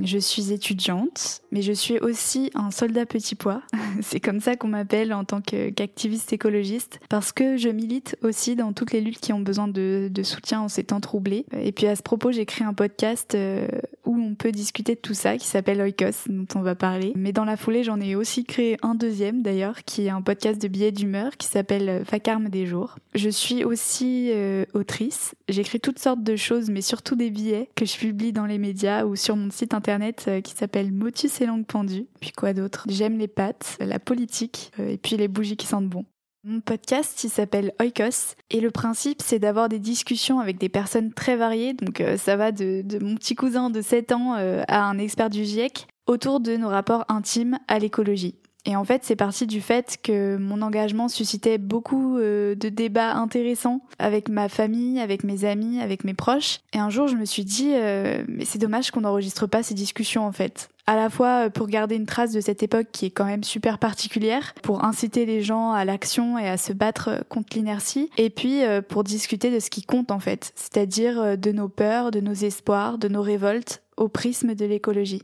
je suis étudiante, mais je suis aussi un soldat petit pois. C'est comme ça qu'on m'appelle en tant qu'activiste écologiste, parce que je milite aussi dans toutes les luttes qui ont besoin de, soutien en ces temps troublés. Et puis à ce propos, j'ai créé un podcast euh, où on peut discuter de tout ça, qui s'appelle Oikos, dont on va parler. Mais dans la foulée, j'en ai aussi créé un deuxième d'ailleurs, qui est un podcast de billets d'humeur, qui s'appelle Vacarme des jours. Je suis aussi euh, autrice. J'écris toutes sortes de choses, mais surtout des billets que je publie dans les médias ou sur mon site internet internet euh, qui s'appelle Motus et langue pendue. Puis quoi d'autre? J'aime les pâtes, la politique euh, et puis les bougies qui sentent bon. Mon podcast, s'appelle Oikos et le principe, c'est d'avoir des discussions avec des personnes très variées. Donc euh, ça va de, mon petit cousin de 7 ans à un expert du GIEC autour de nos rapports intimes à l'écologie. Et en fait, c'est parti du fait que mon engagement suscitait beaucoup euh, de débats intéressants avec ma famille, avec mes amis, avec mes proches. Et un jour, je me suis dit, euh, mais c'est dommage qu'on n'enregistre pas ces discussions en fait. À la fois euh, pour garder une trace de cette époque qui est quand même super particulière, pour inciter les gens à l'action et à se battre contre l'inertie, et puis pour discuter de ce qui compte en fait, c'est-à-dire de nos peurs, de nos espoirs, de nos révoltes au prisme de l'écologie.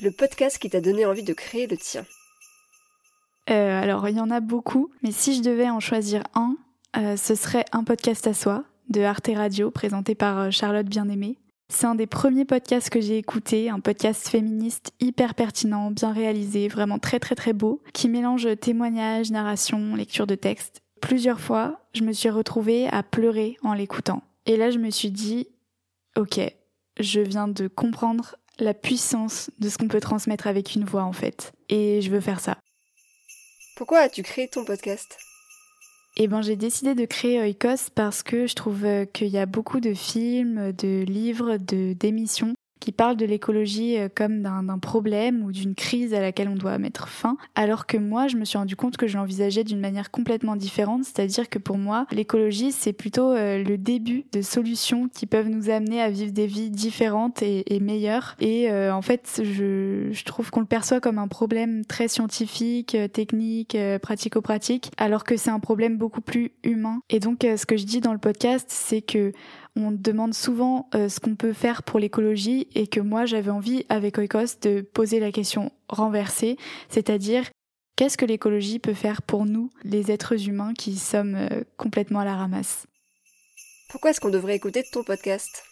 Le podcast qui t'a donné envie de créer le tien. Euh, alors, il y en a beaucoup, mais si je devais en choisir un, euh, ce serait un podcast à soi de Arte Radio présenté par euh, Charlotte Bien-Aimée. C'est un des premiers podcasts que j'ai écouté, un podcast féministe hyper pertinent, bien réalisé, vraiment très très très beau, qui mélange témoignages, narration, lecture de texte. Plusieurs fois, je me suis retrouvée à pleurer en l'écoutant. Et là, je me suis dit, ok, je viens de comprendre la puissance de ce qu'on peut transmettre avec une voix en fait. Et je veux faire ça. Pourquoi as-tu créé ton podcast? Eh ben, j'ai décidé de créer Oikos parce que je trouve euh, qu'il y a beaucoup de films, de livres, de d'émissions qui parle de l'écologie euh, comme d'un problème ou d'une crise à laquelle on doit mettre fin, alors que moi, je me suis rendu compte que je l'envisageais d'une manière complètement différente, c'est-à-dire que pour moi, l'écologie, c'est plutôt euh, le début de solutions qui peuvent nous amener à vivre des vies différentes et, meilleures. Et euh, en fait, je, je trouve qu'on le perçoit comme un problème très scientifique, technique, pratico-pratique, alors que c'est un problème beaucoup plus humain. Et donc, ce que je dis dans le podcast, c'est que on demande souvent euh, ce qu'on peut faire pour l'écologie et que moi j'avais envie avec Oikos de poser la question renversée, c'est-à-dire qu'est-ce que l'écologie peut faire pour nous, les êtres humains qui sommes euh, complètement à la ramasse? Pourquoi est-ce qu'on devrait écouter ton podcast?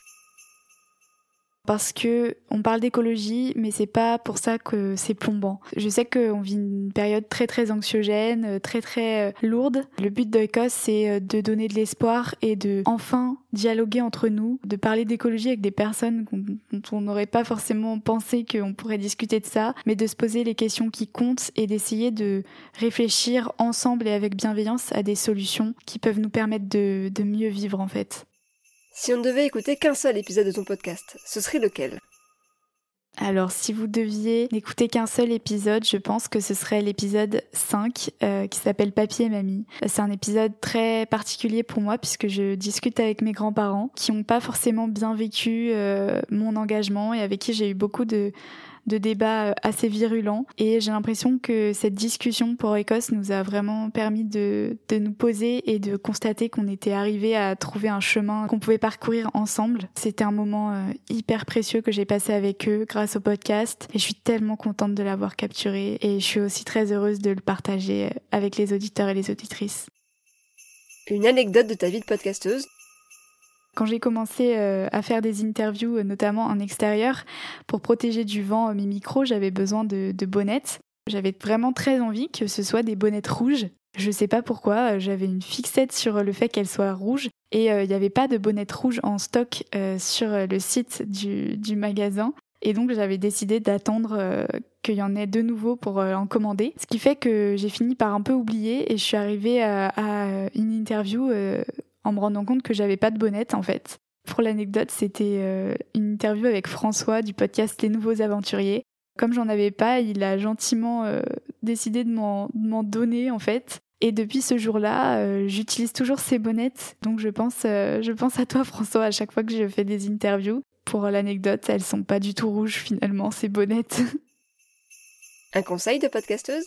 Parce que on parle d'écologie, mais c'est pas pour ça que c'est plombant. Je sais qu'on vit une période très très anxiogène, très très euh, lourde. Le but d'Oikos, c'est euh, de donner de l'espoir et de enfin dialoguer entre nous, de parler d'écologie avec des personnes dont on n'aurait pas forcément pensé qu'on pourrait discuter de ça, mais de se poser les questions qui comptent et d'essayer de réfléchir ensemble et avec bienveillance à des solutions qui peuvent nous permettre de, de mieux vivre en fait. Si on ne devait écouter qu'un seul épisode de ton podcast, ce serait lequel? Alors, si vous deviez n'écouter qu'un seul épisode, je pense que ce serait l'épisode 5 euh, qui s'appelle Papier et Mamie. C'est un épisode très particulier pour moi puisque je discute avec mes grands-parents qui n'ont pas forcément bien vécu euh, mon engagement et avec qui j'ai eu beaucoup de de débats euh, assez virulents. Et j'ai l'impression que cette discussion pour Écosse nous a vraiment permis de, de nous poser et de constater qu'on était arrivé à trouver un chemin qu'on pouvait parcourir ensemble. C'était un moment euh, hyper précieux que j'ai passé avec eux grâce au podcast et je suis tellement contente de l'avoir capturé et je suis aussi très heureuse de le partager euh, avec les auditeurs et les auditrices. Une anecdote de ta vie de podcasteuse quand j'ai commencé euh, à faire des interviews, euh, notamment en extérieur, pour protéger du vent euh, mes micros, j'avais besoin de, bonnettes. J'avais vraiment très envie que ce soit des bonnettes rouges. Je sais pas pourquoi, j'avais une fixette sur le fait qu'elles soient rouges et il n'y avait pas de bonnettes rouges en stock sur le site du, magasin. Et donc j'avais décidé d'attendre qu'il y en ait de nouveau pour en commander. Ce qui fait que j'ai fini par un peu oublier et je suis arrivée à, une interview en me rendant compte que j'avais pas de bonnette en fait. Pour l'anecdote, c'était une interview avec François du podcast Les Nouveaux Aventuriers. Comme j'en avais pas, il a gentiment décidé de m'en donner en fait. Et depuis ce jour-là, j'utilise toujours ces bonnettes. Donc je pense, je pense à toi François à chaque fois que je fais des interviews. Pour l'anecdote, elles sont pas du tout rouges finalement, ces bonnettes. Un conseil de podcasteuse?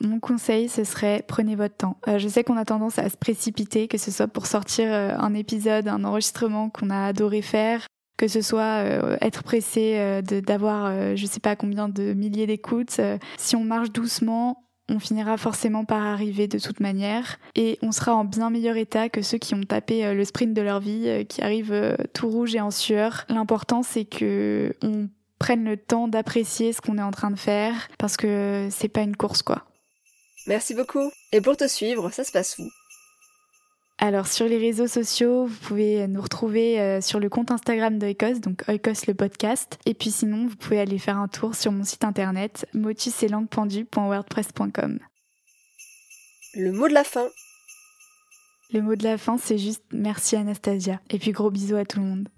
Mon conseil, ce serait prenez votre temps. Euh, je sais qu'on a tendance à se précipiter, que ce soit pour sortir euh, un épisode, un enregistrement qu'on a adoré faire, que ce soit euh, être pressé d'avoir je sais pas combien de milliers d'écoutes. si on marche doucement, on finira forcément par arriver de toute manière et on sera en bien meilleur état que ceux qui ont tapé euh, le sprint de leur vie, euh, qui arrivent euh, tout rouge et en sueur. L'important c'est que on prenne le temps d'apprécier ce qu'on est en train de faire parce que c'est pas une course quoi. Merci beaucoup. Et pour te suivre, ça se passe où? Alors sur les réseaux sociaux, vous pouvez nous retrouver euh, sur le compte Instagram d'Oikos, donc Oikos le podcast. Et puis sinon, vous pouvez aller faire un tour sur mon site internet motus-et-langue-pendue.wordpress.com. Le mot de la fin. Le mot de la fin, c'est juste merci Anastasia. Et puis gros bisous à tout le monde.